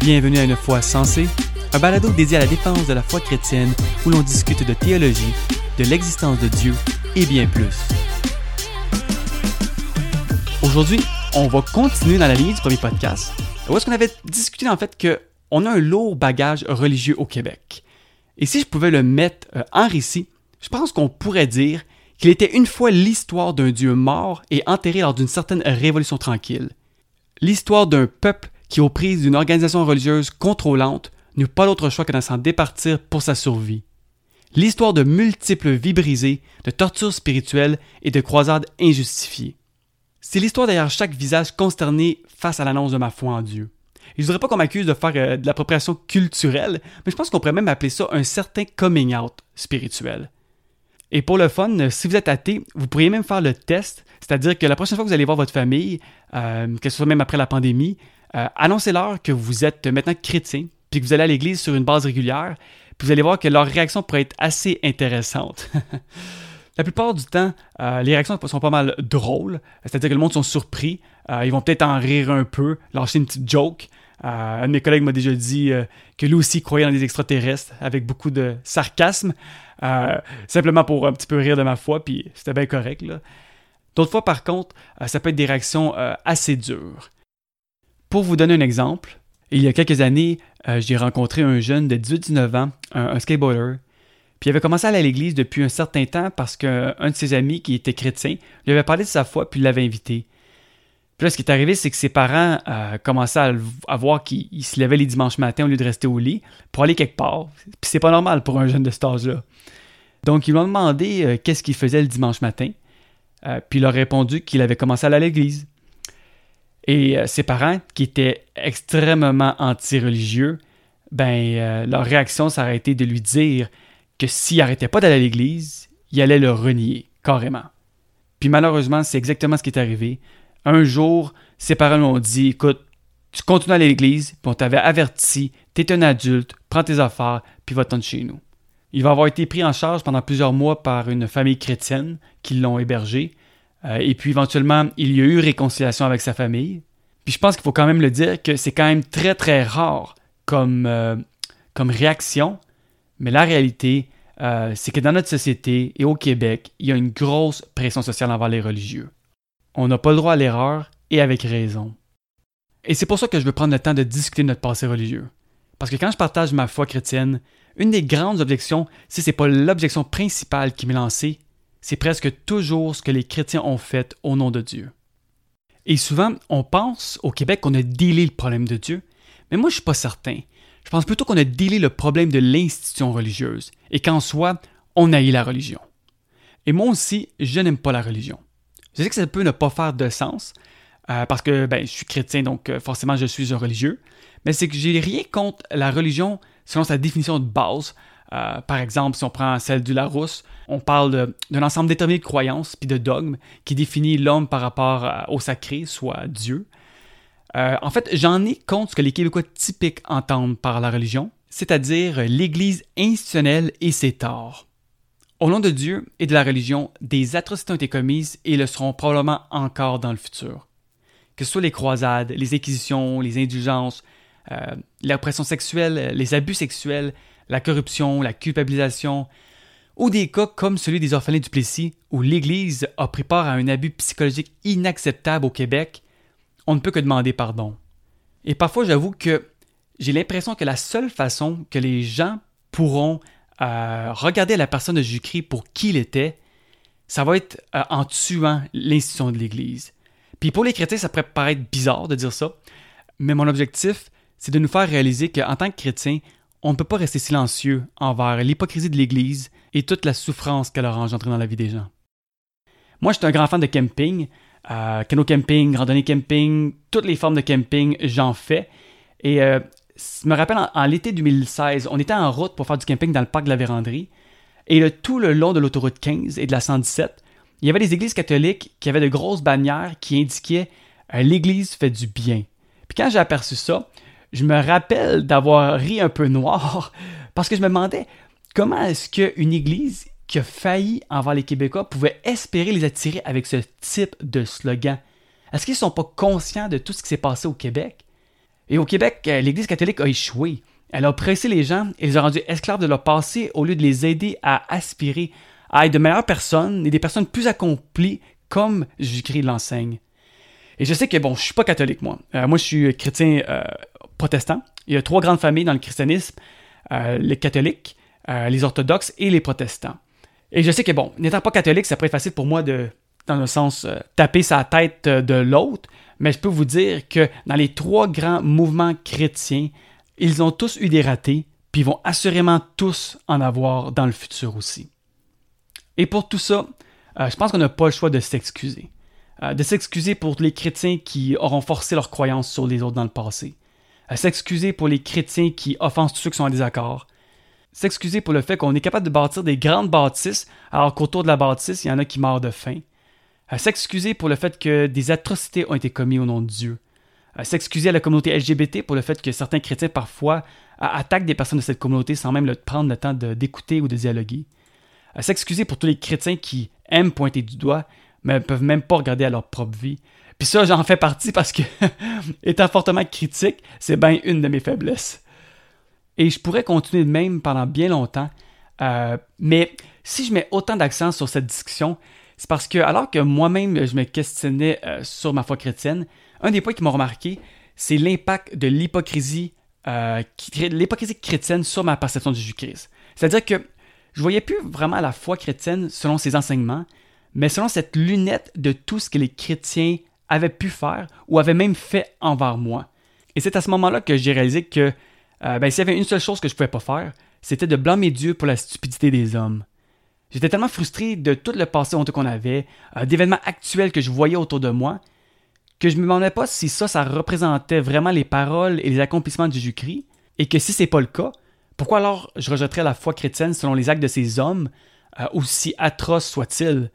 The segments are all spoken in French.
Bienvenue à une foi sensée, un balado dédié à la défense de la foi chrétienne où l'on discute de théologie, de l'existence de Dieu et bien plus. Aujourd'hui, on va continuer dans la ligne du premier podcast, où est-ce qu'on avait discuté en fait qu'on a un lourd bagage religieux au Québec. Et si je pouvais le mettre euh, en récit, je pense qu'on pourrait dire qu'il était une fois l'histoire d'un Dieu mort et enterré lors d'une certaine révolution tranquille. L'histoire d'un peuple qui, aux prises d'une organisation religieuse contrôlante, n'eut pas d'autre choix que de s'en départir pour sa survie. L'histoire de multiples vies brisées, de tortures spirituelles et de croisades injustifiées. C'est l'histoire derrière chaque visage consterné face à l'annonce de ma foi en Dieu. je ne voudrais pas qu'on m'accuse de faire euh, de l'appropriation culturelle, mais je pense qu'on pourrait même appeler ça un certain coming out spirituel. Et pour le fun, si vous êtes athée, vous pourriez même faire le test, c'est-à-dire que la prochaine fois que vous allez voir votre famille, euh, que ce soit même après la pandémie, euh, annoncez-leur que vous êtes maintenant chrétien, puis que vous allez à l'église sur une base régulière, puis vous allez voir que leur réaction pourrait être assez intéressante. la plupart du temps, euh, les réactions sont pas mal drôles, c'est-à-dire que le monde sont surpris, ils vont peut-être en rire un peu, lâcher une petite joke. un de mes collègues m'a déjà dit que lui aussi croyait dans des extraterrestres avec beaucoup de sarcasme. Euh, simplement pour un petit peu rire de ma foi, puis c'était bien correct. D'autres fois, par contre, euh, ça peut être des réactions euh, assez dures. Pour vous donner un exemple, il y a quelques années, j'ai rencontré un jeune de 18-19 ans, un, skateboarder, puis il avait commencé à aller à l'église depuis un certain temps parce qu'un de ses amis qui était chrétien lui avait parlé de sa foi puis l'avait invité. Puis là, ce qui est arrivé, c'est que ses parents commençaient à, voir qu'il se levait les dimanches matins au lieu de rester au lit pour aller quelque part. Puis c'est pas normal pour un jeune de cet âge-là. Donc, ils lui ont demandé euh, qu'est-ce qu'il faisait le dimanche matin. Euh, puis il a répondu qu'il avait commencé à aller à l'église. Et euh, ses parents, qui étaient extrêmement anti-religieux, ben, leur réaction, ça aurait été de lui dire que s'il n'arrêtait pas d'aller à l'église, il allait le renier, carrément. Puis malheureusement, c'est exactement ce qui est arrivé. Un jour, ses parents lui ont dit Écoute, tu continues à aller à l'église, puis on t'avait averti, t'es un adulte, prends tes affaires, puis va-t'en de chez nous. Il va avoir été pris en charge pendant plusieurs mois par une famille chrétienne qui l'ont hébergé. Euh, et puis éventuellement, il y a eu réconciliation avec sa famille. Puis je pense qu'il faut quand même le dire que c'est quand même très très rare comme, euh, comme réaction. Mais la réalité, euh, c'est que dans notre société et au Québec, il y a une grosse pression sociale envers les religieux. On n'a pas le droit à l'erreur et avec raison. Et c'est pour ça que je veux prendre le temps de discuter de notre passé religieux. Parce que quand je partage ma foi chrétienne, une des grandes objections, si ce n'est pas l'objection principale qui m'est lancée, c'est presque toujours ce que les chrétiens ont fait au nom de Dieu. Et souvent, on pense au Québec qu'on a délé le problème de Dieu, mais moi je ne suis pas certain. Je pense plutôt qu'on a délé le problème de l'institution religieuse et qu'en soi, on haït la religion. Et moi aussi, je n'aime pas la religion. Je sais que ça peut ne pas faire de sens, euh, parce que ben, je suis chrétien, donc euh, forcément je suis un religieux, mais c'est que j'ai rien contre la religion selon sa définition de base. Euh, par exemple, si on prend celle du Larousse, on parle d'un ensemble déterminé de croyances puis de dogmes qui définit l'homme par rapport au sacré, soit Dieu. Euh, en fait, j'en ai contre ce que les Québécois typiques entendent par la religion, c'est-à-dire l'Église institutionnelle et ses torts. Au nom de Dieu et de la religion, des atrocités ont été commises et le seront probablement encore dans le futur. Que ce soit les croisades, les inquisitions, les indulgences, euh, l'oppression sexuelle, les abus sexuels, la corruption, la culpabilisation, ou des cas comme celui des orphelins du Plessis, où l'Église a pris part à un abus psychologique inacceptable au Québec, on ne peut que demander pardon. Et parfois, j'avoue que j'ai l'impression que la seule façon que les gens pourront euh, regarder la personne de Jésus-Christ pour qui il était, ça va être euh, en tuant l'institution de l'Église. Puis pour les chrétiens, ça pourrait paraître bizarre de dire ça, mais mon objectif, c'est de nous faire réaliser qu'en tant que chrétien, on ne peut pas rester silencieux envers l'hypocrisie de l'Église et toute la souffrance qu'elle a engendrée dans la vie des gens. Moi, je suis un grand fan de camping, euh, canot camping, randonnée camping, toutes les formes de camping, j'en fais. Et euh, je me rappelle, en, l'été 2016, on était en route pour faire du camping dans le parc de la Vérandrie. Et tout le long de l'autoroute 15 et de la 117, il y avait des églises catholiques qui avaient de grosses bannières qui indiquaient euh, L'Église fait du bien. Puis quand j'ai aperçu ça, je me rappelle d'avoir ri un peu noir parce que je me demandais comment est-ce qu'une église qui a failli envers les Québécois pouvait espérer les attirer avec ce type de slogan? Est-ce qu'ils ne sont pas conscients de tout ce qui s'est passé au Québec? Et au Québec, euh, l'Église catholique a échoué. Elle a oppressé les gens et les a rendus esclaves de leur passé au lieu de les aider à aspirer à être de meilleures personnes et des personnes plus accomplies comme Jésus-Christ l'enseigne. Et je sais que, bon, je suis pas catholique, moi. Euh, moi, je suis chrétien euh, protestant. Il y a trois grandes familles dans le christianisme, euh, les catholiques, les orthodoxes et les protestants. Et je sais que, bon, n'étant pas catholique, ça pourrait être facile pour moi de, dans un sens, taper sa tête de l'autre, mais je peux vous dire que dans les trois grands mouvements chrétiens, ils ont tous eu des ratés, puis vont assurément tous en avoir dans le futur aussi. Et pour tout ça, je pense qu'on n'a pas le choix de s'excuser. Euh, de s'excuser pour les chrétiens qui auront forcé leur croyance sur les autres dans le passé, à s'excuser pour les chrétiens qui offensent tous ceux qui sont en désaccord, s'excuser pour le fait qu'on est capable de bâtir des grandes bâtisses alors qu'autour de la bâtisse, il y en a qui meurent de faim, à s'excuser pour le fait que des atrocités ont été commises au nom de Dieu, à s'excuser à la communauté LGBT pour le fait que certains chrétiens parfois attaquent des personnes de cette communauté sans même prendre le temps d'écouter ou de dialoguer, à s'excuser pour tous les chrétiens qui aiment pointer du doigt mais elles peuvent même pas regarder à leur propre vie. Puis ça, j'en fais partie parce que, étant fortement critique, c'est bien une de mes faiblesses. Et je pourrais continuer de même pendant bien longtemps, euh, mais si je mets autant d'accent sur cette discussion, c'est parce que alors que moi-même je me questionnais euh, sur ma foi chrétienne, un des points qui m'a remarqué, c'est l'impact de l'hypocrisie, euh, l'hypocrisie chrétienne sur ma perception de Jésus-Christ. C'est-à-dire que je voyais plus vraiment la foi chrétienne selon ses enseignements, mais selon cette lunette de tout ce que les chrétiens avaient pu faire ou avaient même fait envers moi. Et c'est à ce moment-là que j'ai réalisé que euh, ben, s'il y avait une seule chose que je ne pouvais pas faire, c'était de blâmer Dieu pour la stupidité des hommes. J'étais tellement frustré de tout le passé honteux qu'on avait, euh, d'événements actuels que je voyais autour de moi, que je me demandais pas si ça, ça représentait vraiment les paroles et les accomplissements de Jésus-Christ, et que si c'est pas le cas, pourquoi alors je rejetterais la foi chrétienne selon les actes de ces hommes, euh, aussi atroces soient-ils?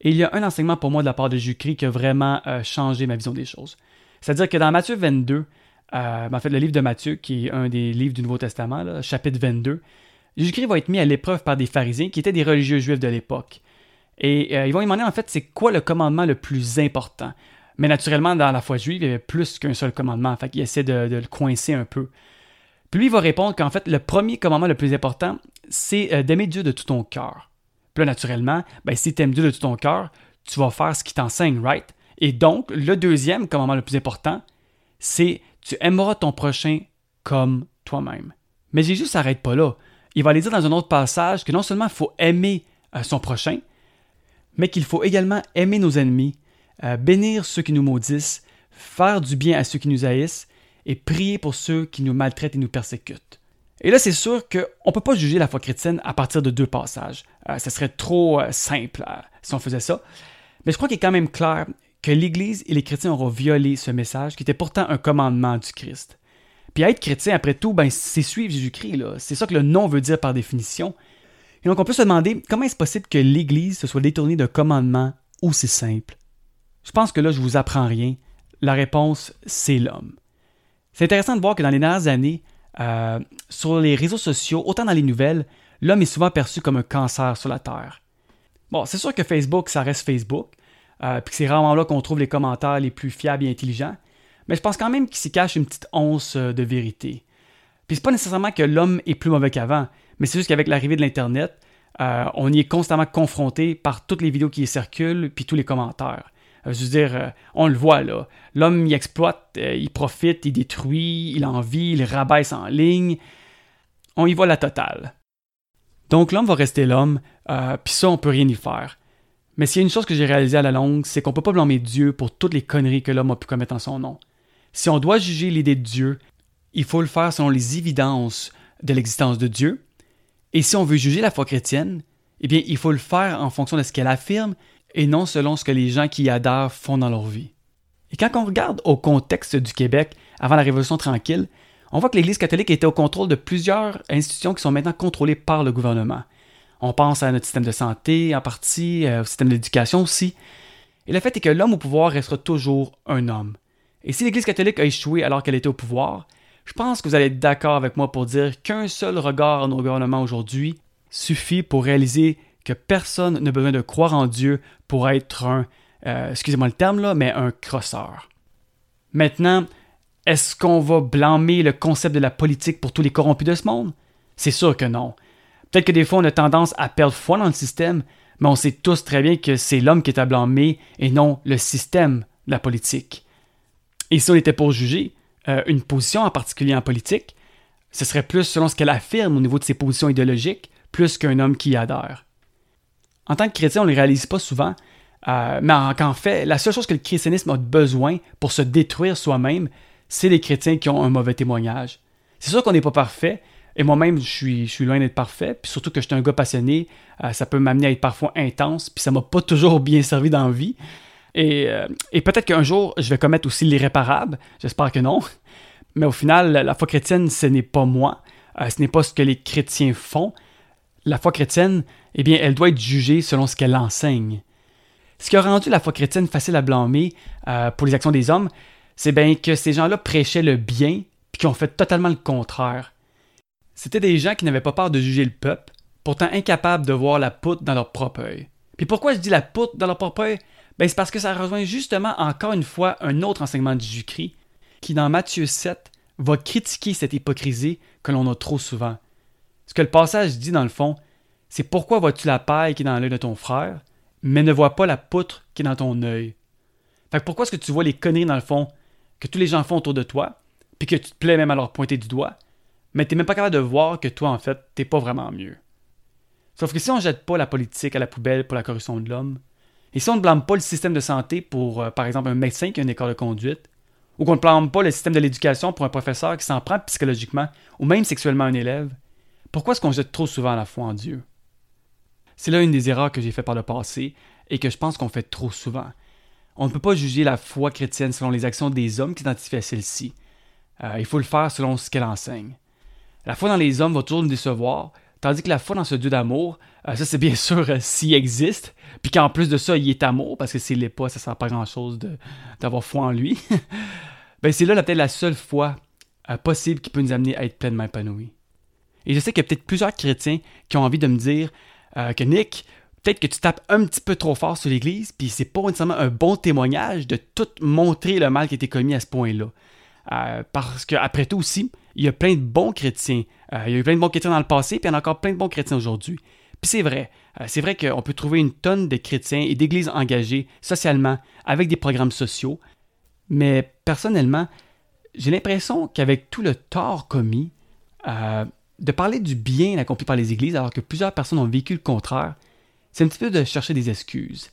Et il y a un enseignement pour moi de la part de Jésus-Christ qui a vraiment euh, changé ma vision des choses. C'est-à-dire que dans Matthieu 22, euh, en fait, le livre de Matthieu, qui est un des livres du Nouveau Testament, chapitre 22, Jésus-Christ va être mis à l'épreuve par des pharisiens qui étaient des religieux juifs de l'époque. Et euh, ils vont lui demander en fait c'est quoi le commandement le plus important? Mais naturellement, dans la foi juive, il y avait plus qu'un seul commandement. Fait qu'il essaie de, de, le coincer un peu. Puis lui, il va répondre qu'en fait, le premier commandement le plus important, c'est d'aimer Dieu de tout ton cœur. Naturellement, ben, si tu aimes Dieu de tout ton cœur, tu vas faire ce qu'il t'enseigne, right? Et donc, le deuxième commandement le plus important, c'est tu aimeras ton prochain comme toi-même. Mais Jésus s'arrête pas là. Il va aller dire dans un autre passage que non seulement il faut aimer euh, son prochain, mais qu'il faut également aimer nos ennemis, euh, bénir ceux qui nous maudissent, faire du bien à ceux qui nous haïssent et prier pour ceux qui nous maltraitent et nous persécutent. Et là, c'est sûr qu'on ne peut pas juger la foi chrétienne à partir de deux passages. Euh, ce serait trop euh, simple euh, si on faisait ça. Mais je crois qu'il est quand même clair que l'Église et les chrétiens auront violé ce message qui était pourtant un commandement du Christ. Puis être chrétien, après tout, ben, c'est suivre Jésus-Christ. C'est ça que le nom veut dire par définition. Et donc on peut se demander comment est-ce possible que l'Église se soit détournée d'un commandement aussi simple? Je pense que là, je vous apprends rien. La réponse, c'est l'homme. C'est intéressant de voir que dans les dernières années, euh, sur les réseaux sociaux, autant dans les nouvelles, l'homme est souvent perçu comme un cancer sur la Terre. Bon, c'est sûr que Facebook, ça reste Facebook, euh, puis c'est rarement là qu'on trouve les commentaires les plus fiables et intelligents, mais je pense quand même qu'il s'y cache une petite once euh, de vérité. Puis c'est pas nécessairement que l'homme est plus mauvais qu'avant, mais c'est juste qu'avec l'arrivée de l'Internet, on y est constamment confronté par toutes les vidéos qui y circulent, puis tous les commentaires. Euh, je veux dire, euh, on le voit là. L'homme, il exploite, euh, il profite, il détruit, il envie, il rabaisse en ligne. On y voit la totale. Donc l'homme va rester l'homme, puis ça, on peut rien y faire. Mais s'il y a une chose que j'ai réalisée à la longue, c'est qu'on peut pas blâmer Dieu pour toutes les conneries que l'homme a pu commettre en son nom. Si on doit juger l'idée de Dieu, il faut le faire selon les évidences de l'existence de Dieu. Et si on veut juger la foi chrétienne, eh bien, il faut le faire en fonction de ce qu'elle affirme et non selon ce que les gens qui y adhèrent font dans leur vie. Et quand on regarde au contexte du Québec avant la Révolution tranquille, on voit que l'Église catholique était au contrôle de plusieurs institutions qui sont maintenant contrôlées par le gouvernement. On pense à notre système de santé en partie, euh, au système d'éducation aussi. Et le fait est que l'homme au pouvoir restera toujours un homme. Et si l'Église catholique a échoué alors qu'elle était au pouvoir, je pense que vous allez être d'accord avec moi pour dire qu'un seul regard à nos gouvernements aujourd'hui suffit pour réaliser que personne n'a besoin de croire en Dieu pour être un, euh, excusez-moi le terme là, mais un crosseur. Maintenant, Est-ce qu'on va blâmer le concept de la politique pour tous les corrompus de ce monde? C'est sûr que non. Peut-être que des fois on a tendance à perdre foi dans le système, mais on sait tous très bien que c'est l'homme qui est à blâmer et non le système de la politique. Et si on était pour juger euh, une position en particulier en politique, ce serait plus selon ce qu'elle affirme au niveau de ses positions idéologiques, plus qu'un homme qui y adhère. En tant que chrétien, on ne le réalise pas souvent, euh, mais en, fait, la seule chose que le christianisme a besoin pour se détruire soi-même, c'est les chrétiens qui ont un mauvais témoignage. C'est sûr qu'on n'est pas parfait, et moi-même, je suis, je suis loin d'être parfait, puis surtout que je suis un gars passionné, euh, ça peut m'amener à être parfois intense, puis ça m'a pas toujours bien servi dans la vie. Et, euh, et peut-être qu'un jour, je vais commettre aussi l'irréparable, j'espère que non. Mais au final, la foi chrétienne, ce n'est pas moi, ce n'est pas ce que les chrétiens font. La foi chrétienne, eh bien, elle doit être jugée selon ce qu'elle enseigne. Ce qui a rendu la foi chrétienne facile à blâmer euh, pour les actions des hommes, c'est bien que ces gens-là prêchaient le bien, puis qui ont fait totalement le contraire. C'était des gens qui n'avaient pas peur de juger le peuple, pourtant incapables de voir la poutre dans leur propre œil. Puis pourquoi je dis la poutre dans leur propre œil? Ben, c'est parce que ça rejoint justement encore une fois un autre enseignement de Jésus-Christ, qui dans Matthieu 7 va critiquer cette hypocrisie que l'on a trop souvent. Ce que le passage dit dans le fond, c'est pourquoi vois-tu la paille qui est dans l'œil de ton frère, mais ne vois pas la poutre qui est dans ton œil? Fait que pourquoi est-ce que tu vois les conneries dans le fond que tous les gens font autour de toi, puis que tu te plais même à leur pointer du doigt, mais tu n'es même pas capable de voir que toi, en fait, t'es pas vraiment mieux? Sauf que si on jette pas la politique à la poubelle pour la corruption de l'homme, et si on ne blâme pas le système de santé pour, euh, par exemple, un médecin qui a une école de conduite, ou qu'on ne blâme pas le système de l'éducation pour un professeur qui s'en prend psychologiquement ou même sexuellement un élève, pourquoi est-ce qu'on jette trop souvent la foi en Dieu? C'est là une des erreurs que j'ai fait par le passé et que je pense qu'on fait trop souvent. On ne peut pas juger la foi chrétienne selon les actions des hommes qui s'identifient à celle-ci. Euh, il faut le faire selon ce qu'elle enseigne. La foi dans les hommes va toujours nous décevoir, tandis que la foi dans ce Dieu d'amour, euh, ça c'est bien sûr euh, s'il existe, puis qu'en plus de ça, il est amour, parce que s'il l'est pas, ça ne sert pas grand-chose d'avoir foi en lui. ben, c'est là peut-être la seule foi possible qui peut nous amener à être pleinement épanouis. Et je sais qu'il y a peut-être plusieurs chrétiens qui ont envie de me dire euh, que Nick, peut-être que tu tapes un petit peu trop fort sur l'Église, puis c'est pas nécessairement un bon témoignage de tout montrer le mal qui a été commis à ce point-là. Euh, parce qu'après tout aussi, il y a plein de bons chrétiens. Euh, il y a eu plein de bons chrétiens dans le passé, puis il y en a encore plein de bons chrétiens aujourd'hui. Puis c'est vrai, c'est vrai qu'on peut trouver une tonne de chrétiens et d'églises engagées socialement avec des programmes sociaux, mais personnellement, j'ai l'impression qu'avec tout le tort commis, de parler du bien accompli par les églises alors que plusieurs personnes ont vécu le contraire, c'est un petit peu de chercher des excuses.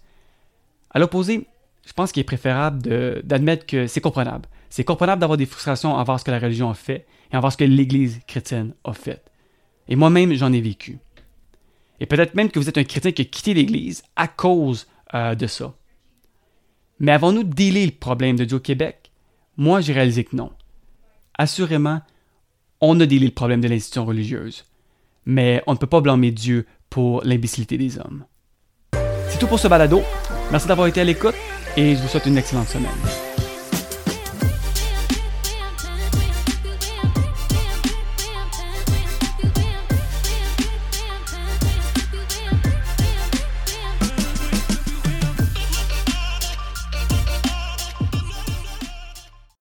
À l'opposé, je pense qu'il est préférable d'admettre que c'est comprenable. C'est comprenable d'avoir des frustrations envers ce que la religion a fait et envers ce que l'Église chrétienne a fait. Et moi-même, j'en ai vécu. Et peut-être même que vous êtes un chrétien qui a quitté l'Église à cause euh, de ça. Mais avons-nous délai le problème de Dieu au Québec? Moi, j'ai réalisé que non. Assurément, on a délai le problème de l'institution religieuse. Mais on ne peut pas blâmer Dieu pour l'imbécilité des hommes. C'est tout pour ce balado. Merci d'avoir été à l'écoute et je vous souhaite une excellente semaine.